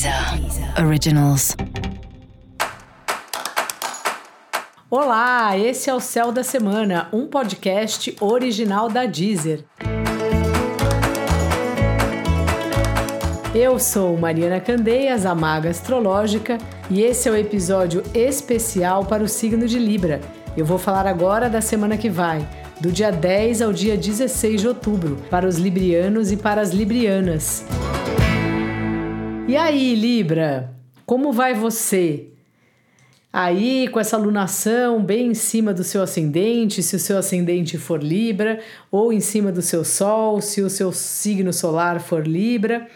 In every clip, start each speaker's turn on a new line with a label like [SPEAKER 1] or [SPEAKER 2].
[SPEAKER 1] Deezer Originals.
[SPEAKER 2] Olá, esse é o Céu da Semana, um podcast original da Deezer. Eu sou Mariana Candeias, a Maga Astrológica, e esse é o episódio especial para o signo de Libra. Eu vou falar agora da semana que vai, do dia 10 ao dia 16 de outubro, para os librianos e para as librianas. E aí, Libra, como vai você? Aí, com essa lunação bem em cima do seu ascendente, se o seu ascendente for Libra, ou em cima do seu Sol, se o seu signo solar for Libra.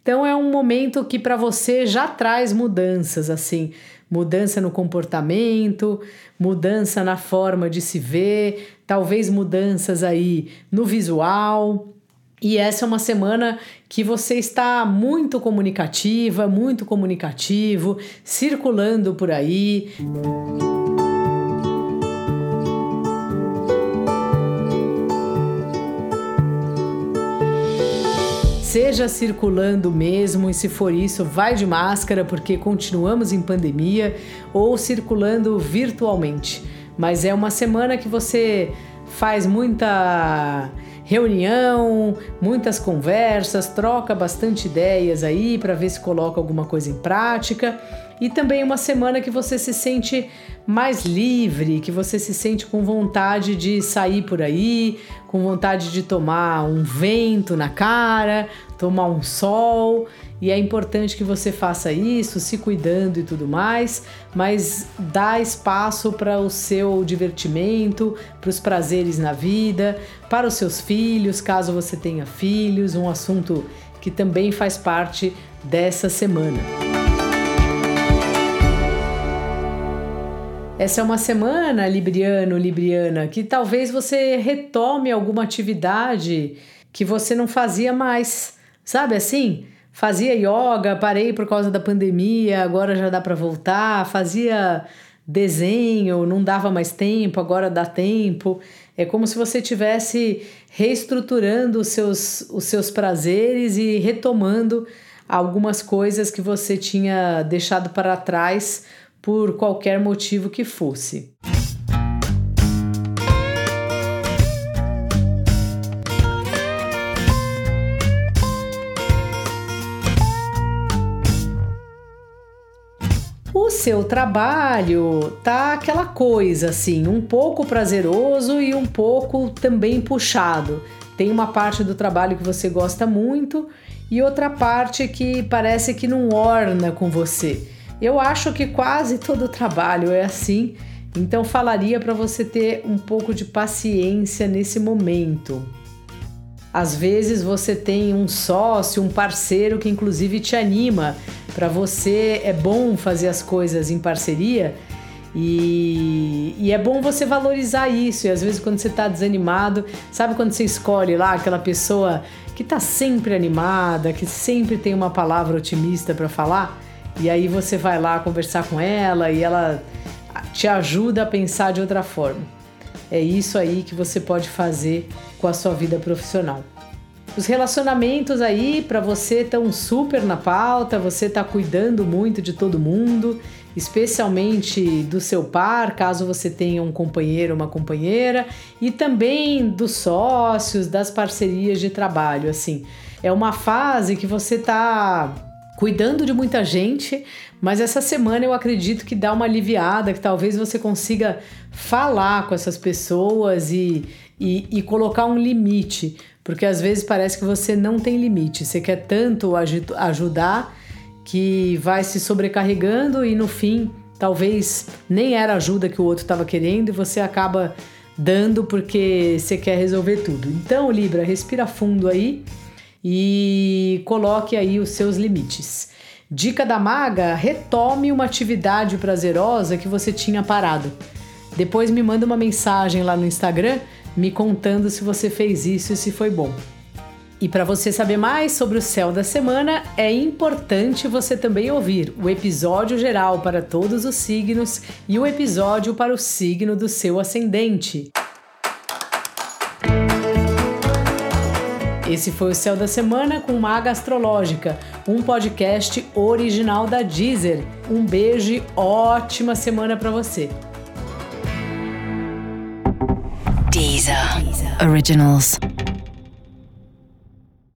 [SPEAKER 2] Então, é um momento que para você já traz mudanças, assim, mudança no comportamento, mudança na forma de se ver, talvez mudanças aí no visual. E essa é uma semana que você está muito comunicativa, muito comunicativo, circulando por aí. Seja circulando mesmo, e se for isso, vai de máscara porque continuamos em pandemia, ou circulando virtualmente. Mas é uma semana que você faz muita reunião, muitas conversas, troca bastante ideias aí para ver se coloca alguma coisa em prática. E também uma semana que você se sente mais livre, que você se sente com vontade de sair por aí, com vontade de tomar um vento na cara, tomar um sol e é importante que você faça isso, se cuidando e tudo mais, mas dá espaço para o seu divertimento, para os prazeres na vida, para os seus filhos, caso você tenha filhos, um assunto que também faz parte dessa semana. Essa é uma semana, Libriano, Libriana, que talvez você retome alguma atividade que você não fazia mais. Sabe assim? Fazia yoga, parei por causa da pandemia, agora já dá para voltar. Fazia desenho, não dava mais tempo, agora dá tempo. É como se você tivesse reestruturando os seus, os seus prazeres e retomando algumas coisas que você tinha deixado para trás por qualquer motivo que fosse. O seu trabalho tá aquela coisa assim, um pouco prazeroso e um pouco também puxado. Tem uma parte do trabalho que você gosta muito e outra parte que parece que não orna com você. Eu acho que quase todo trabalho é assim, então falaria para você ter um pouco de paciência nesse momento. Às vezes você tem um sócio, um parceiro que inclusive te anima. Para você é bom fazer as coisas em parceria e, e, é bom você valorizar isso. E às vezes quando você está desanimado, sabe quando você escolhe lá aquela pessoa que está sempre animada, que sempre tem uma palavra otimista para falar? E aí você vai lá conversar com ela e ela te ajuda a pensar de outra forma. É isso aí que você pode fazer com a sua vida profissional. Os relacionamentos aí para você estão super na pauta, você está cuidando muito de todo mundo, especialmente do seu par, caso você tenha um companheiro uma companheira, e também dos sócios, das parcerias de trabalho, assim. É uma fase que você está cuidando de muita gente, mas essa semana eu acredito que dá uma aliviada, que talvez você consiga falar com essas pessoas e, e, e colocar um limite, porque às vezes parece que você não tem limite, você quer tanto ajudar que vai se sobrecarregando e no fim talvez nem era ajuda que o outro estava querendo e você acaba dando porque você quer resolver tudo. Então, Libra, respira fundo aí e coloque aí os seus limites. Dica da maga: retome uma atividade prazerosa que você tinha parado. Depois me manda uma mensagem lá no Instagram me contando se você fez isso e se foi bom. E para você saber mais sobre o céu da semana, é importante você também ouvir o episódio geral para todos os signos e o episódio para o signo do seu ascendente. Esse foi o Céu da Semana com Maga Astrológica, um podcast original da Deezer. Um beijo e ótima semana para você.
[SPEAKER 1] Deezer. Originals.